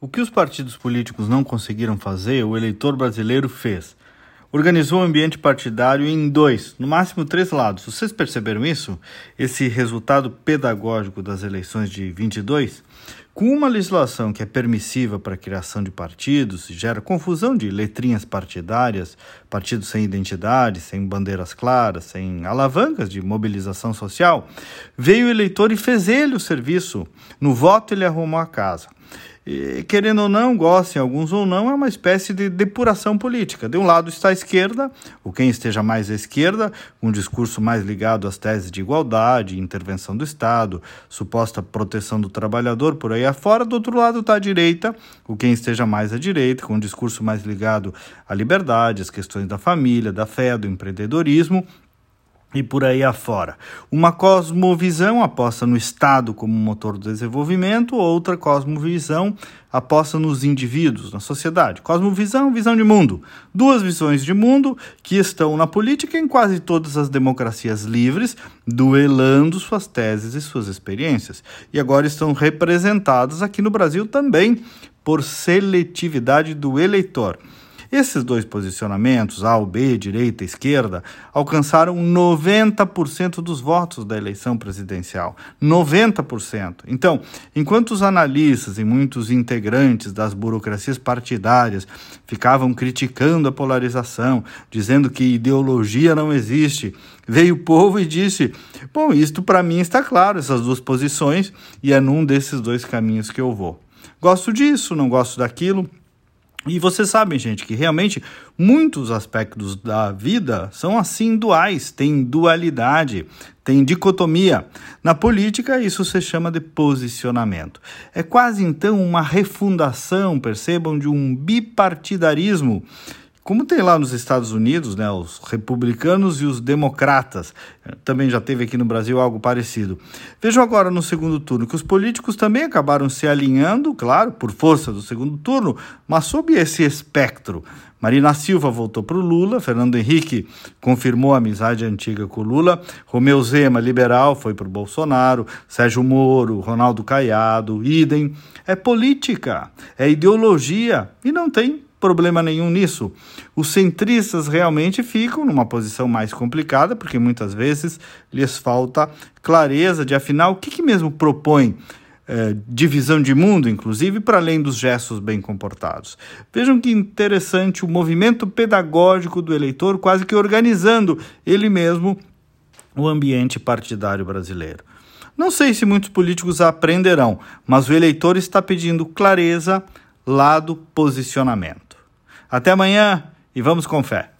O que os partidos políticos não conseguiram fazer, o eleitor brasileiro fez. Organizou o ambiente partidário em dois, no máximo três lados. Vocês perceberam isso? Esse resultado pedagógico das eleições de 22? Com uma legislação que é permissiva para a criação de partidos gera confusão de letrinhas partidárias, partidos sem identidade, sem bandeiras claras, sem alavancas de mobilização social, veio o eleitor e fez ele o serviço. No voto ele arrumou a casa. E, querendo ou não, gostem alguns ou não, é uma espécie de depuração política. De um lado está a esquerda, ou quem esteja mais à esquerda, um discurso mais ligado às teses de igualdade, intervenção do Estado, suposta proteção do trabalhador, por aí afora. Do outro lado está a direita, o quem esteja mais à direita, com um discurso mais ligado à liberdade, às questões da família, da fé, do empreendedorismo e por aí afora. Uma cosmovisão aposta no Estado como motor do desenvolvimento, outra cosmovisão aposta nos indivíduos, na sociedade. Cosmovisão, visão de mundo. Duas visões de mundo que estão na política em quase todas as democracias livres, duelando suas teses e suas experiências. E agora estão representadas aqui no Brasil também por seletividade do eleitor. Esses dois posicionamentos, A ou B, direita e esquerda, alcançaram 90% dos votos da eleição presidencial. 90%. Então, enquanto os analistas e muitos integrantes das burocracias partidárias ficavam criticando a polarização, dizendo que ideologia não existe, veio o povo e disse: Bom, isto para mim está claro, essas duas posições, e é num desses dois caminhos que eu vou. Gosto disso, não gosto daquilo. E vocês sabem, gente, que realmente muitos aspectos da vida são assim duais, tem dualidade, tem dicotomia. Na política, isso se chama de posicionamento. É quase então uma refundação, percebam, de um bipartidarismo como tem lá nos Estados Unidos, né, os republicanos e os democratas, também já teve aqui no Brasil algo parecido. Vejam agora no segundo turno que os políticos também acabaram se alinhando, claro, por força do segundo turno, mas sob esse espectro. Marina Silva voltou para o Lula, Fernando Henrique confirmou a amizade antiga com o Lula, Romeu Zema, liberal, foi para o Bolsonaro, Sérgio Moro, Ronaldo Caiado, idem. É política, é ideologia e não tem problema nenhum nisso. Os centristas realmente ficam numa posição mais complicada, porque muitas vezes lhes falta clareza de afinal o que, que mesmo propõe. É, divisão de mundo, inclusive, para além dos gestos bem comportados. Vejam que interessante o movimento pedagógico do eleitor, quase que organizando ele mesmo o ambiente partidário brasileiro. Não sei se muitos políticos aprenderão, mas o eleitor está pedindo clareza, lado, posicionamento. Até amanhã e vamos com fé.